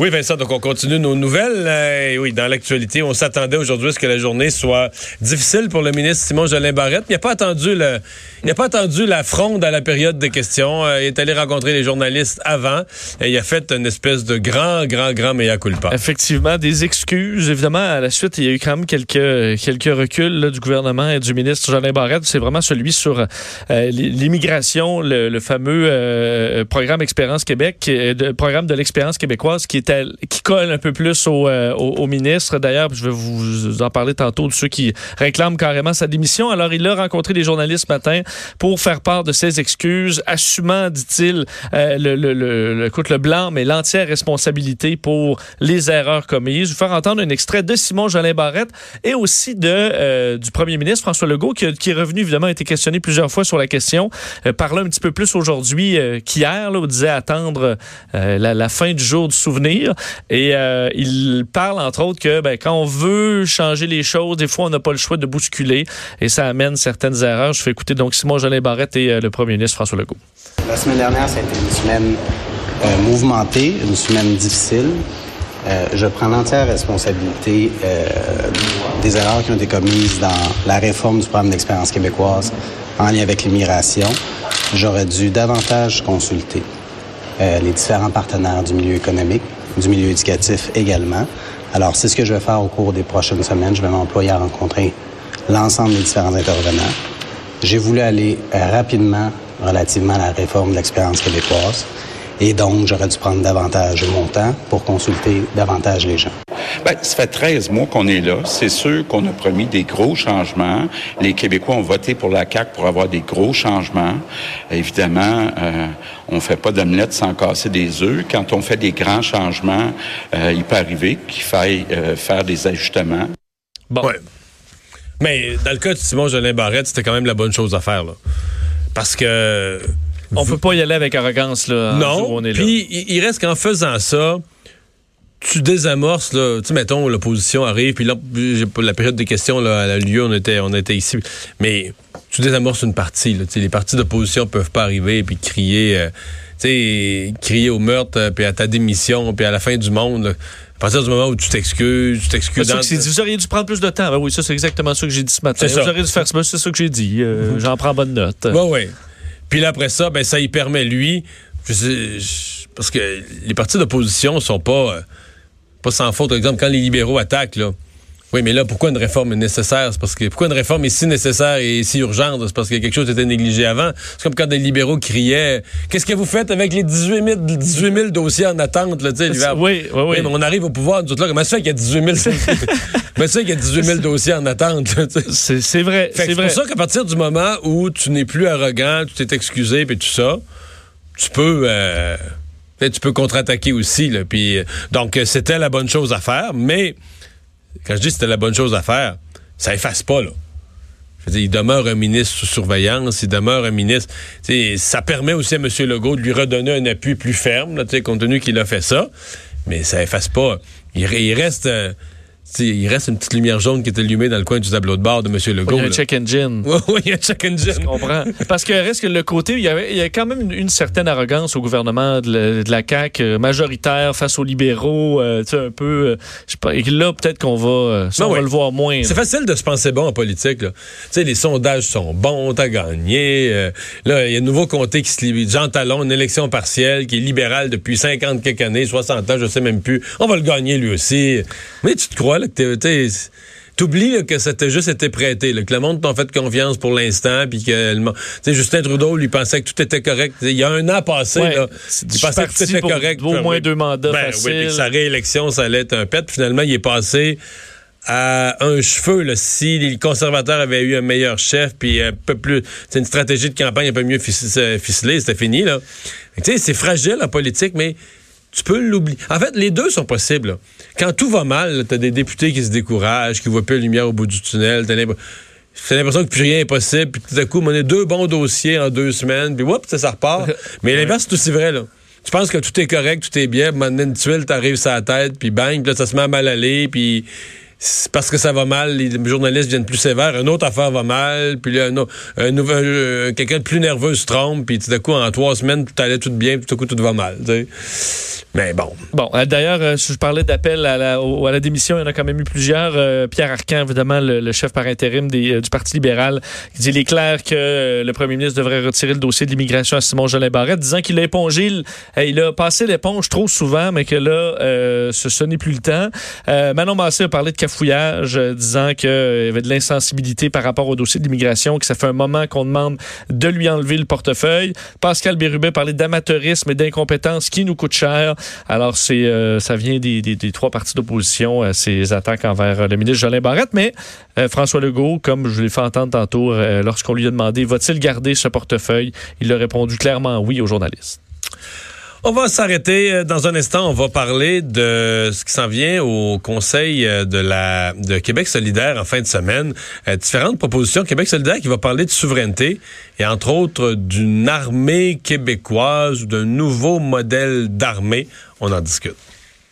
Oui, Vincent, donc on continue nos nouvelles. Euh, oui, dans l'actualité, on s'attendait aujourd'hui à ce que la journée soit difficile pour le ministre Simon Jolin Barrette. Il n'a pas attendu le, n'a pas attendu la fronde à la période de questions. Euh, il est allé rencontrer les journalistes avant et il a fait une espèce de grand, grand, grand mea culpa. Effectivement, des excuses. Évidemment, à la suite, il y a eu quand même quelques, quelques reculs du gouvernement et du ministre Jolin Barrette. C'est vraiment celui sur euh, l'immigration, le, fameux programme Expérience Québec, le programme de l'expérience québécoise qui est qui colle un peu plus au, euh, ministre. D'ailleurs, je vais vous en parler tantôt de ceux qui réclament carrément sa démission. Alors, il a rencontré des journalistes ce matin pour faire part de ses excuses, assumant, dit-il, euh, le, le, le, écoute, le blanc, mais l'entière responsabilité pour les erreurs commises. Je vais faire entendre un extrait de Simon Jolin Barrette et aussi de euh, du premier ministre François Legault, qui, est revenu, évidemment, a été questionné plusieurs fois sur la question, parlant un petit peu plus aujourd'hui qu'hier, là, où disait attendre la, la, fin du jour du souvenir et euh, il parle, entre autres, que ben, quand on veut changer les choses, des fois, on n'a pas le choix de bousculer et ça amène certaines erreurs. Je fais écouter donc Simon Jolin Barrette et euh, le premier ministre François Legault. La semaine dernière, ça a été une semaine euh, mouvementée, une semaine difficile. je prends l'entière responsabilité des erreurs qui ont été commises dans la réforme du programme d'expérience québécoise en lien avec l'immigration. J'aurais dû davantage consulter les différents partenaires du milieu économique, du milieu éducatif également. Alors, c'est ce que je vais faire au cours des prochaines semaines. Je vais m'employer à rencontrer l'ensemble des différents intervenants. J'ai voulu aller euh, rapidement relativement à la réforme de l'expérience québécoise. Et donc, j'aurais dû prendre davantage mon temps pour consulter davantage les gens. Bien, ça fait 13 mois qu'on est là. C'est sûr qu'on a promis des gros changements. Les Québécois ont voté pour la CAQ pour avoir des gros changements. Évidemment, euh, on fait pas d'omelette sans casser des œufs. Quand on fait des grands changements, euh, il peut arriver qu'il faille euh, faire des ajustements. Bon. Mais dans le cas de Simon Jolin Barrette, c'était quand même la bonne chose à faire. Là. Parce que on peut pas y aller avec arrogance là. Non. Puis il reste qu'en faisant ça, tu désamorces là, tu mettons l'opposition arrive puis là la période des questions là, a lieu, on était on était ici, mais tu désamorces une partie là, les partis d'opposition peuvent pas arriver puis crier euh, tu sais crier au meurtre euh, puis à ta démission puis à la fin du monde. À partir du moment où tu t'excuses, tu t'excuses. Dans... Vous auriez dû prendre plus de temps. Ben oui, ça c'est exactement ça que j'ai dit ce matin. Vous auriez dû faire ça, c'est ça que j'ai dit. Euh. J'en prends bonne note. Oui, oui. Puis là, après ça, ben, ça y permet, lui, parce que les partis d'opposition sont pas, euh, pas sans faute. Par exemple, quand les libéraux attaquent, là, oui, mais là, pourquoi une réforme est nécessaire? C'est parce que pourquoi une réforme est si nécessaire et si urgente? C'est parce que quelque chose était négligé avant? C'est comme quand des libéraux criaient Qu'est-ce que vous faites avec les 18 000, 18 dossiers en attente? Là, oui, oui, oui. mais on arrive au pouvoir, nous là. Comment ça fait qu'il y a 18 000 Mais ça qu'il y a 18 000 dossiers en attente. C'est vrai. C'est pour ça qu'à partir du moment où tu n'es plus arrogant, tu t'es excusé et tout ça, tu peux. Euh, tu peux contre-attaquer aussi. Là, puis, euh, donc, c'était la bonne chose à faire, mais quand je dis que c'était la bonne chose à faire, ça efface pas, là. Il demeure un ministre sous surveillance, il demeure un ministre. Ça permet aussi à M. Legault de lui redonner un appui plus ferme, compte tenu qu'il a fait ça. Mais ça efface pas. Il, reste. Euh, il reste une petite lumière jaune qui est allumée dans le coin du tableau de bord de M. Legault. Il y a un check engine. Oui, il y a un check engine. Je comprends. Parce que reste que le côté, il y, avait, il y a quand même une, certaine arrogance au gouvernement de, la CAQ, euh, majoritaire face aux libéraux, euh, tu sais, un peu. Euh, je sais pas, et là, peut-être qu'on va, on va le voir moins. C'est facile de se penser bon en politique. Tu sais, les sondages sont bons, t'as gagné. là, il y a un nouveau comté qui se libère. Jean Talon, une élection partielle, qui est libérale depuis 50 quelques années, 60 ans, je sais même plus. On va le gagner lui aussi. Mais tu te crois, tu T'oublies que c'était juste été prêté, que le monde t'a fait confiance pour l'instant, puis que Justin Trudeau lui pensait que tout était correct. Il y a un an passé, là, il pensait que tout était correct. Au moins deux mandats ben, Oui, sa réélection, ça allait être un pet. Finalement, il est passé à un cheveu là, si les conservateurs avaient eu un meilleur chef puis un peu plus c'est une stratégie de campagne un peu mieux ficelée c'était fini là c'est fragile en politique mais tu peux l'oublier. En fait, les deux sont possibles. Quand tout va mal, tu as des députés qui se découragent, qui voient plus la lumière au bout du tunnel. T'as l'impression que plus rien est possible. Puis tout à coup, on a deux bons dossiers en deux semaines. Puis whoop, ça, ça repart. Mais l'inverse, c'est aussi vrai. Là. Tu penses que tout est correct, tout est bien. Maintenant, une tuile t'arrive sur la tête, puis bang, puis là, ça se met à mal aller. Puis parce que ça va mal, les journalistes viennent plus sévères, une autre affaire va mal, puis là, un, un, euh, quelqu'un de plus nerveux se trompe, puis tout à coup, en trois semaines, tout allait tout bien, puis tout à coup, tout va mal. Mais bon. Bon, euh, d'ailleurs, euh, je parlais d'appel à la, démission, il y en a quand même eu plusieurs. Pierre Arcan, évidemment, le, chef par intérim du Parti libéral, qui dit il est clair que le premier ministre devrait retirer le dossier de l'immigration à Simon Jolin Barrette, disant qu'il a épongé, il a passé l'éponge trop souvent, mais que là, ce, ce n'est plus le temps. Manon Massé a parlé de fouillage euh, disant qu'il y avait de l'insensibilité par rapport au dossier de l'immigration, que ça fait un moment qu'on demande de lui enlever le portefeuille. Pascal Bérubé parlait d'amateurisme et d'incompétence qui nous coûte cher. Alors, c'est euh, ça vient des, trois partis d'opposition, à ces attaques envers le ministre Jolin Barrette. Mais euh, François Legault, comme je l'ai fait entendre tantôt, lorsqu'on lui a demandé va-t-il garder ce portefeuille, il a répondu clairement oui aux journalistes. On va s'arrêter euh, dans un instant. On va parler de ce qui s'en vient au Conseil euh, de la de Québec solidaire en fin de semaine. Euh, différentes propositions. Québec solidaire qui va parler de souveraineté et entre autres d'une armée québécoise ou d'un nouveau modèle d'armée. On en discute.